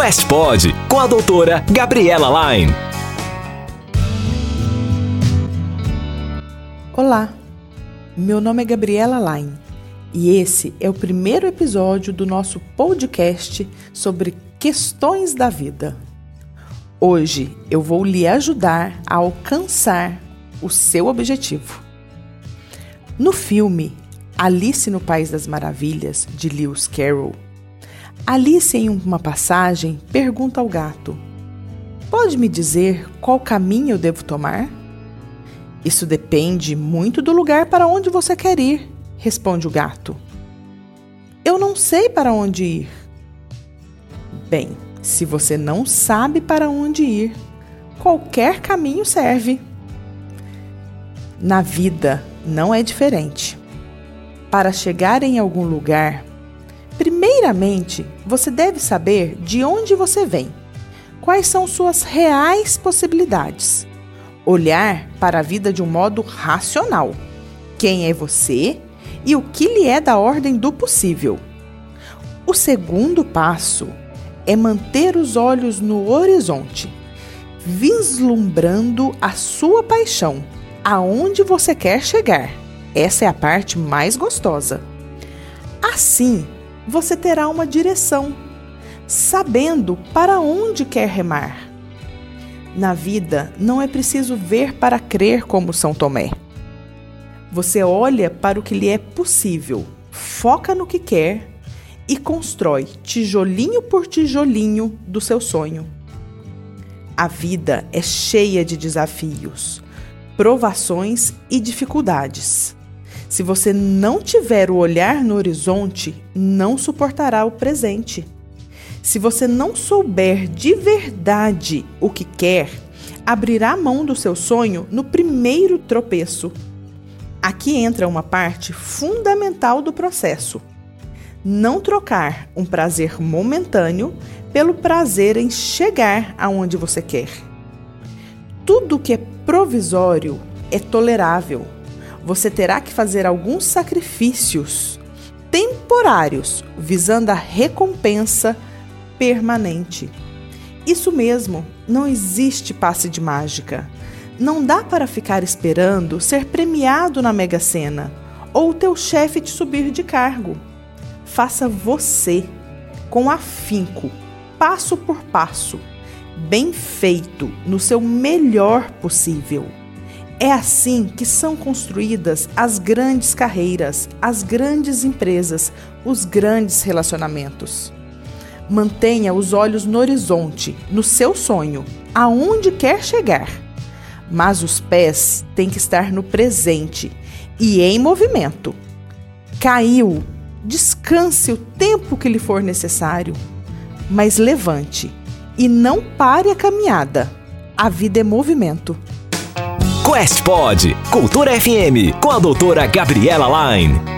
Quest Pod com a doutora Gabriela Line. Olá, meu nome é Gabriela Line e esse é o primeiro episódio do nosso podcast sobre questões da vida. Hoje eu vou lhe ajudar a alcançar o seu objetivo. No filme Alice no País das Maravilhas, de Lewis Carroll, Alice, em uma passagem, pergunta ao gato: Pode me dizer qual caminho eu devo tomar? Isso depende muito do lugar para onde você quer ir, responde o gato. Eu não sei para onde ir. Bem, se você não sabe para onde ir, qualquer caminho serve. Na vida não é diferente. Para chegar em algum lugar, primeiramente você deve saber de onde você vem, quais são suas reais possibilidades. Olhar para a vida de um modo racional. Quem é você e o que lhe é da ordem do possível. O segundo passo é manter os olhos no horizonte, vislumbrando a sua paixão, aonde você quer chegar. Essa é a parte mais gostosa. Assim, você terá uma direção, sabendo para onde quer remar. Na vida, não é preciso ver para crer como São Tomé. Você olha para o que lhe é possível, foca no que quer e constrói tijolinho por tijolinho do seu sonho. A vida é cheia de desafios, provações e dificuldades. Se você não tiver o olhar no horizonte, não suportará o presente. Se você não souber de verdade o que quer, abrirá mão do seu sonho no primeiro tropeço. Aqui entra uma parte fundamental do processo não trocar um prazer momentâneo pelo prazer em chegar aonde você quer. Tudo que é provisório é tolerável. Você terá que fazer alguns sacrifícios temporários visando a recompensa permanente. Isso mesmo, não existe passe de mágica. Não dá para ficar esperando ser premiado na Mega Sena ou o teu chefe te subir de cargo faça você com afinco, passo por passo, bem feito, no seu melhor possível. É assim que são construídas as grandes carreiras, as grandes empresas, os grandes relacionamentos. Mantenha os olhos no horizonte, no seu sonho, aonde quer chegar. Mas os pés têm que estar no presente e em movimento. Caiu, Descanse o tempo que lhe for necessário, mas levante e não pare a caminhada. A vida é movimento. Quest Pod, Cultura FM, com a doutora Gabriela Line.